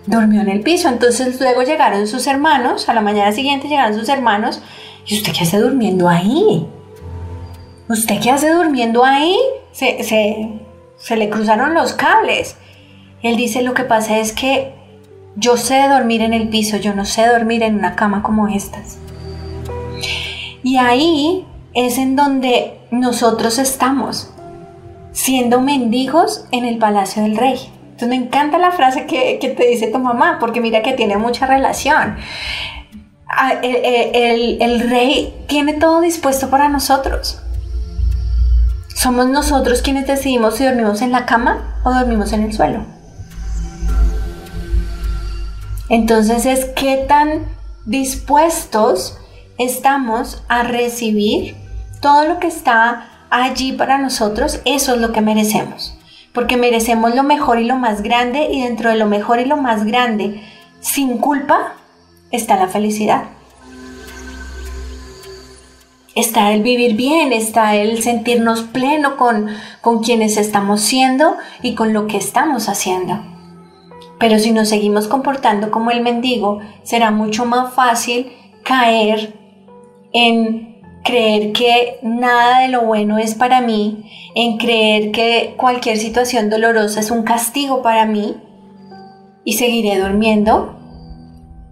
Durmió en el piso, entonces luego llegaron sus hermanos, a la mañana siguiente llegaron sus hermanos ¿y usted qué hace durmiendo ahí? ¿Usted qué hace durmiendo ahí? Se, se le cruzaron los cables. Él dice, lo que pasa es que yo sé dormir en el piso, yo no sé dormir en una cama como estas. Y ahí es en donde nosotros estamos, siendo mendigos en el palacio del rey. Entonces me encanta la frase que, te dice tu mamá, porque mira que tiene mucha relación. Ah, el, el rey tiene todo dispuesto para nosotros. Somos nosotros quienes decidimos si dormimos en la cama o dormimos en el suelo. Entonces es qué tan dispuestos estamos a recibir todo lo que está allí para nosotros, eso es lo que merecemos. Porque merecemos lo mejor y lo más grande y dentro de lo mejor y lo más grande, sin culpa, está la felicidad. Está el vivir bien, está el sentirnos pleno con, con quienes estamos siendo y con lo que estamos haciendo. Pero si nos seguimos comportando como el mendigo, será mucho más fácil caer en creer que nada de lo bueno es para mí, en creer que cualquier situación dolorosa es un castigo para mí y seguiré durmiendo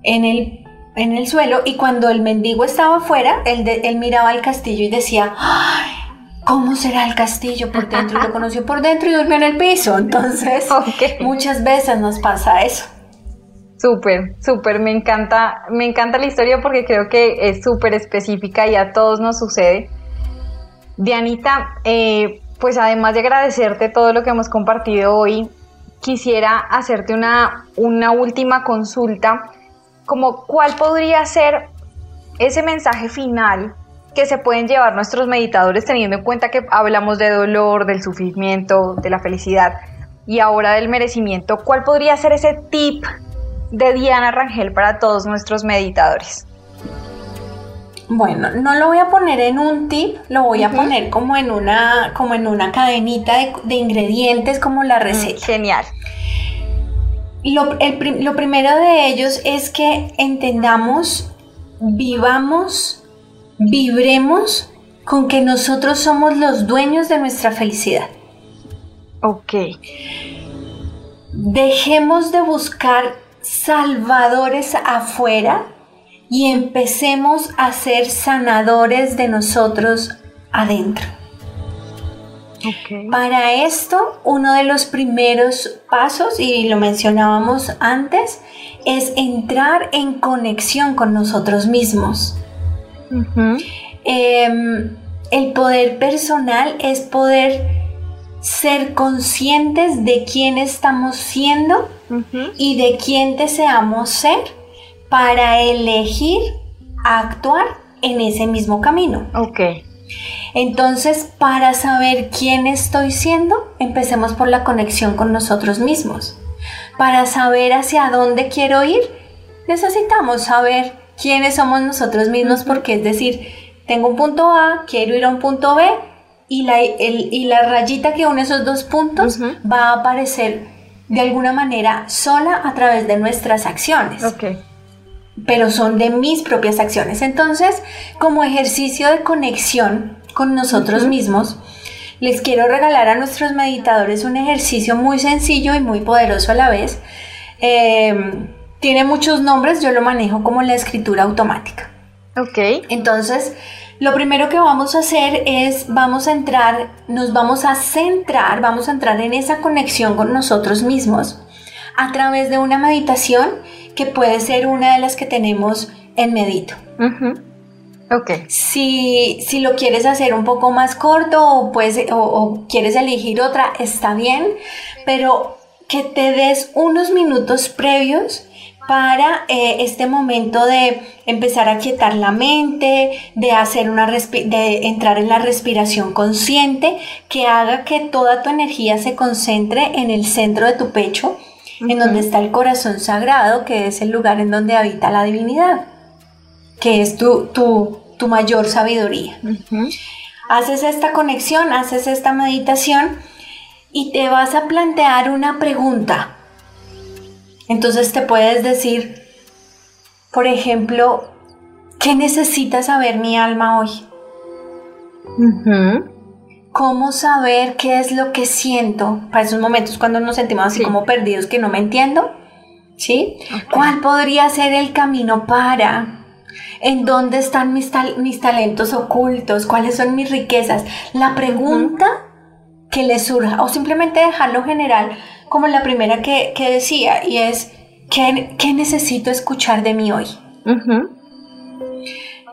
en el, en el suelo. Y cuando el mendigo estaba afuera, él, él miraba al castillo y decía, ¡ay! ¿Cómo será el castillo por dentro? Lo conoció por dentro y durmió en el piso. Entonces, muchas veces nos pasa eso. Súper, súper, me encanta, me encanta la historia porque creo que es súper específica y a todos nos sucede. Dianita, eh, pues además de agradecerte todo lo que hemos compartido hoy, quisiera hacerte una, una última consulta, como cuál podría ser ese mensaje final que se pueden llevar nuestros meditadores teniendo en cuenta que hablamos de dolor, del sufrimiento, de la felicidad y ahora del merecimiento? ¿Cuál podría ser ese tip de Diana Rangel para todos nuestros meditadores? Bueno, no lo voy a poner en un tip, lo voy a poner como en una, como en una cadenita de, ingredientes, como la mm, receta. genial. Lo, lo primero de ellos es que entendamos, vivamos vibremos con que nosotros somos los dueños de nuestra felicidad. Ok. Dejemos de buscar salvadores afuera y empecemos a ser sanadores de nosotros adentro. Okay. Para esto, uno de los primeros pasos, y lo mencionábamos antes, es entrar en conexión con nosotros mismos. Em, el poder personal es poder ser conscientes de quién estamos siendo y de quién deseamos ser para elegir actuar en ese mismo camino. Ok. Entonces, para saber quién estoy siendo, empecemos por la conexión con nosotros mismos. Para saber hacia dónde quiero ir, necesitamos saber quiénes somos nosotros mismos, porque es decir, tengo un punto A, quiero ir a un punto B, y la, y la rayita que une esos dos puntos va a aparecer de alguna manera sola a través de nuestras acciones. Pero son de mis propias acciones. Entonces, como ejercicio de conexión con nosotros mismos, les quiero regalar a nuestros meditadores un ejercicio muy sencillo y muy poderoso a la vez. Eh, tiene muchos nombres, yo lo manejo como la escritura automática. Ok. Entonces, lo primero que vamos a hacer es, vamos a entrar, nos vamos a centrar, vamos a entrar en esa conexión con nosotros mismos a través de una meditación que puede ser una de las que tenemos en Medito. Ok. Si, si, lo quieres hacer un poco más corto o, puedes, o quieres elegir otra, está bien, pero que te des unos minutos previos para eh, este momento de empezar a quietar la mente, de hacer una de entrar en la respiración consciente que haga que toda tu energía se concentre en el centro de tu pecho, en donde está el corazón sagrado, que es el lugar en donde habita la divinidad, que es tu, tu, mayor sabiduría. Haces esta conexión, haces esta meditación y te vas a plantear una pregunta entonces te puedes decir, por ejemplo, ¿Qué necesita saber mi alma hoy? ¿Cómo saber qué es lo que siento para esos momentos cuando nos sentimos así como perdidos que no me entiendo? ¿Sí? ¿Cuál podría ser el camino para? ¿En dónde están mis, mis talentos ocultos? ¿Cuáles son mis riquezas? La pregunta que le surja, o simplemente dejarlo general, como la primera que, decía, y es, ¿qué, necesito escuchar de mí hoy?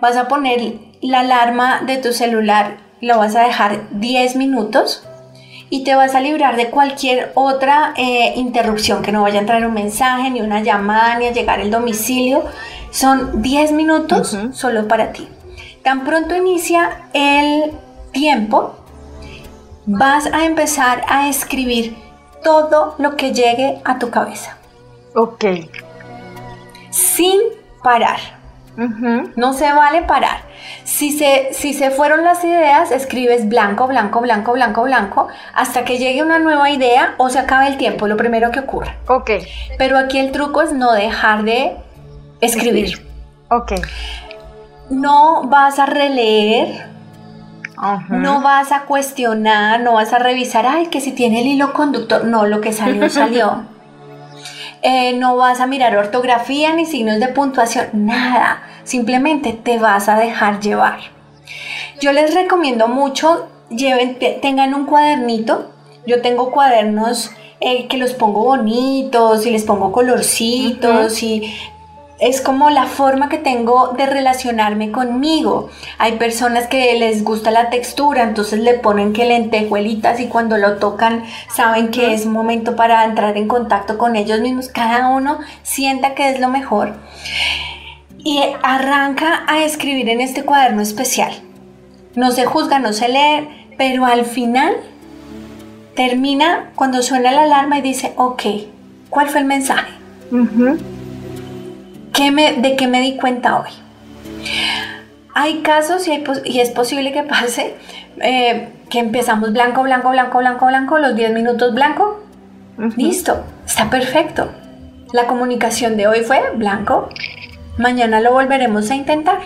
Vas a poner la alarma de tu celular, lo vas a dejar 10 minutos y te vas a librar de cualquier otra eh, interrupción, que no vaya a entrar un mensaje, ni una llamada, ni a llegar el domicilio. Son 10 minutos solo para ti. Tan pronto inicia el tiempo, vas a empezar a escribir todo lo que llegue a tu cabeza. Ok. Sin parar. No se vale parar. Si se, si se fueron las ideas, escribes blanco, blanco, blanco, blanco, blanco, hasta que llegue una nueva idea o se acabe el tiempo, lo primero que ocurra. Ok. Pero aquí el truco es no dejar de escribir. Ok. No vas a releer, no vas a cuestionar, no vas a revisar, ay, que si tiene el hilo conductor, no, lo que salió, salió. Eh, no vas a mirar ortografía ni signos de puntuación, nada. Simplemente te vas a dejar llevar. Yo les recomiendo mucho, lleven, tengan un cuadernito. Yo tengo cuadernos eh, que los pongo bonitos y les pongo colorcitos y es como la forma que tengo de relacionarme conmigo. Hay personas que les gusta la textura, entonces le ponen que lentejuelitas y cuando lo tocan saben que es momento para entrar en contacto con ellos mismos. Cada uno sienta que es lo mejor. Y arranca a escribir en este cuaderno especial. No se juzga, no se lee, pero al final termina cuando suena la alarma y dice, ok, ¿cuál fue el mensaje? ¿De qué me di cuenta hoy? Hay casos y, y es posible que pase eh, que empezamos blanco, blanco, blanco, blanco, blanco, los 10 minutos blanco. Listo, está perfecto. La comunicación de hoy fue blanco. Mañana lo volveremos a intentar.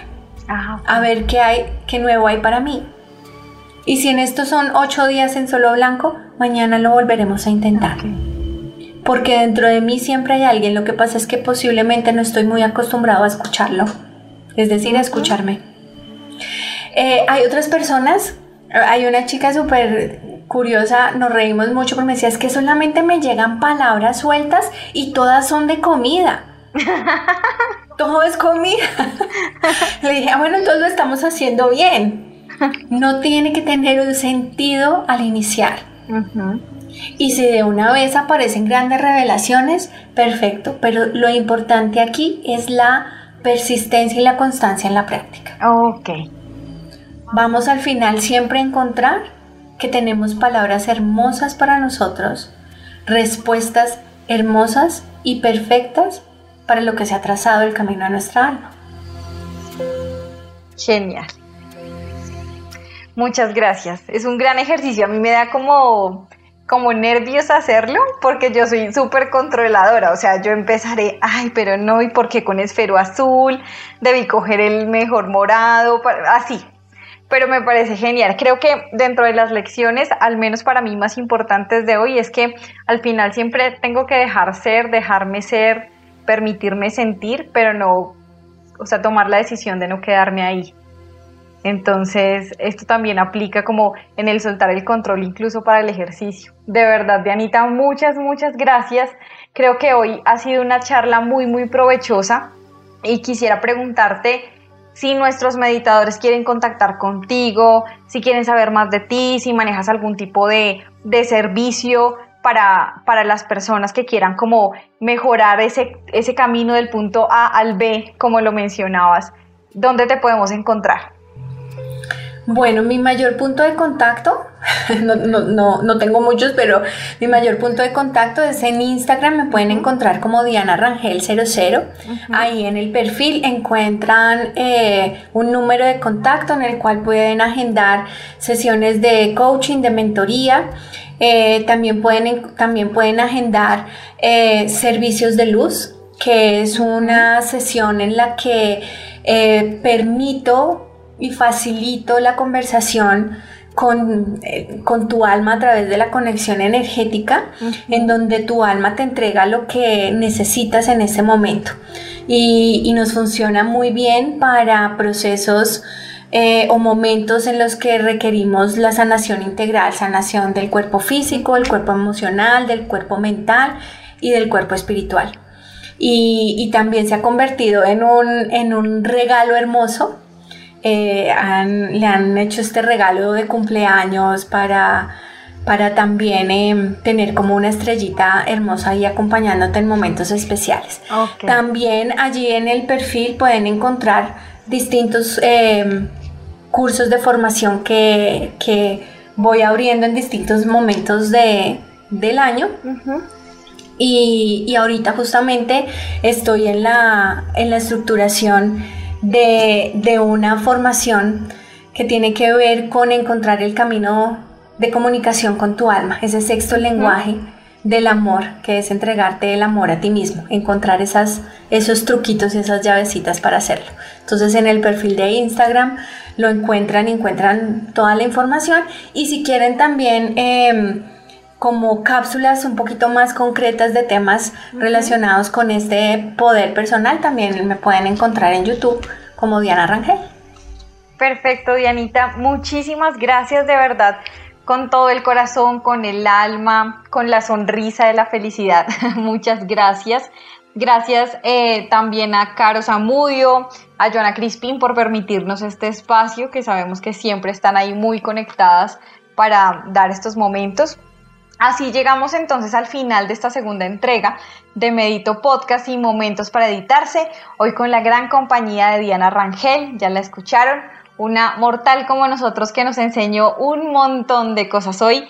Ah, a ver qué hay, qué nuevo hay para mí. Y si en estos son 8 días en solo blanco, mañana lo volveremos a intentar porque dentro de mí siempre hay alguien, lo que pasa es que posiblemente no estoy muy acostumbrado a escucharlo, es decir, a escucharme. Eh, hay otras personas, hay una chica súper curiosa, nos reímos mucho porque me decía, es que solamente me llegan palabras sueltas y todas son de comida. Todo es comida. Le dije, ah, bueno, entonces lo estamos haciendo bien. No tiene que tener un sentido al iniciar. Y si de una vez aparecen grandes revelaciones, perfecto, pero lo importante aquí es la persistencia y la constancia en la práctica. Ok. Vamos al final siempre a encontrar que tenemos palabras hermosas para nosotros, respuestas hermosas y perfectas para lo que se ha trazado el camino a nuestra alma. Genial. Muchas gracias. Es un gran ejercicio. A mí me da como como nervios hacerlo porque yo soy súper controladora, o sea, yo empezaré, ay, pero no, ¿y por qué con esfero azul? Debí coger el mejor morado, así. Pero me parece genial. Creo que dentro de las lecciones, al menos para mí más importantes de hoy, es que al final siempre tengo que dejar ser, dejarme ser, permitirme sentir, pero no, o sea, tomar la decisión de no quedarme ahí. Entonces, esto también aplica como en el soltar el control incluso para el ejercicio. De verdad, Dianita, muchas, muchas gracias. Creo que hoy ha sido una charla muy, muy provechosa y quisiera preguntarte si nuestros meditadores quieren contactar contigo, si quieren saber más de ti, si manejas algún tipo de, servicio para, para, las personas que quieran como mejorar ese, ese camino del punto A al B, como lo mencionabas. ¿Dónde te podemos encontrar? Bueno, mi mayor punto de contacto, no, tengo muchos, pero mi mayor punto de contacto es en Instagram, me pueden encontrar como Diana Rangel 00. Ahí en el perfil encuentran eh, un número de contacto en el cual pueden agendar sesiones de coaching, de mentoría. Eh, también, pueden, también pueden agendar eh, servicios de luz que es una sesión en la que permito y facilito la conversación con, eh, con, tu alma a través de la conexión energética, en donde tu alma te entrega lo que necesitas en ese momento. Y, y nos funciona muy bien para procesos eh, o momentos en los que requerimos la sanación integral, sanación del cuerpo físico, del cuerpo emocional, del cuerpo mental y del cuerpo espiritual. Y, también se ha convertido en un, regalo hermoso. Eh, le han hecho este regalo de cumpleaños para, para también em, tener como una estrellita hermosa ahí acompañándote en momentos especiales. También allí en el perfil pueden encontrar distintos em, cursos de formación que, voy abriendo en distintos momentos del año. y, ahorita justamente estoy en la, en la estructuración de, una formación que tiene que ver con encontrar el camino de comunicación con tu alma, ese sexto lenguaje del amor, que es entregarte el amor a ti mismo, encontrar esas, esos truquitos y esas llavecitas para hacerlo. Entonces en el perfil de Instagram lo encuentran encuentran toda la información. Y si quieren también em, como cápsulas un poquito más concretas de temas relacionados con este poder personal, también me pueden encontrar en YouTube como Diana Rangel. Perfecto, Dianita. Muchísimas gracias de verdad con todo el corazón, con el alma, con la sonrisa de la felicidad. Muchas gracias. Gracias eh, también a Caro Zamudio, a Joana Crispin por permitirnos este espacio, que sabemos que siempre están ahí muy conectadas para dar estos momentos. Así llegamos entonces al final de esta segunda entrega de Medito Podcast y Momentos para Editarse, hoy con la gran compañía de Diana Rangel, ya la escucharon, una mortal como nosotros que nos enseñó un montón de cosas hoy.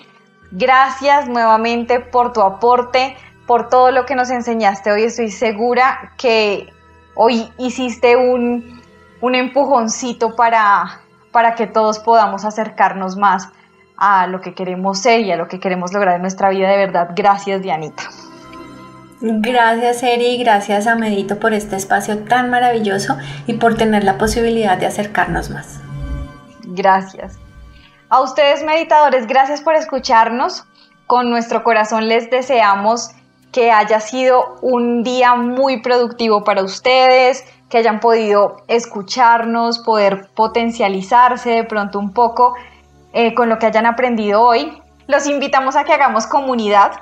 Gracias nuevamente por tu aporte, por todo lo que nos enseñaste hoy. Estoy segura que hoy hiciste un, empujoncito para, para que todos podamos acercarnos más a lo que queremos ser y a lo que queremos lograr en nuestra vida. De verdad, gracias Dianita. Gracias Eri, gracias a Medito por este espacio tan maravilloso y por tener la posibilidad de acercarnos más. Gracias. A ustedes meditadores, gracias por escucharnos. Con nuestro corazón les deseamos que haya sido un día muy productivo para ustedes, que hayan podido escucharnos, poder potencializarse de pronto un poco eh, con lo que hayan aprendido hoy. Los invitamos a que hagamos comunidad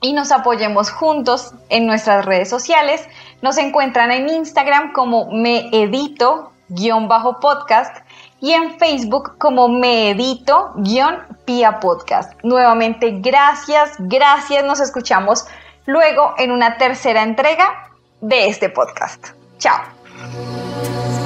y nos apoyemos juntos en nuestras redes sociales. Nos encuentran en Instagram como me edito-podcast y en Facebook como me edito-pia podcast. Nuevamente, gracias, gracias, nos escuchamos luego en una tercera entrega de este podcast. Chao.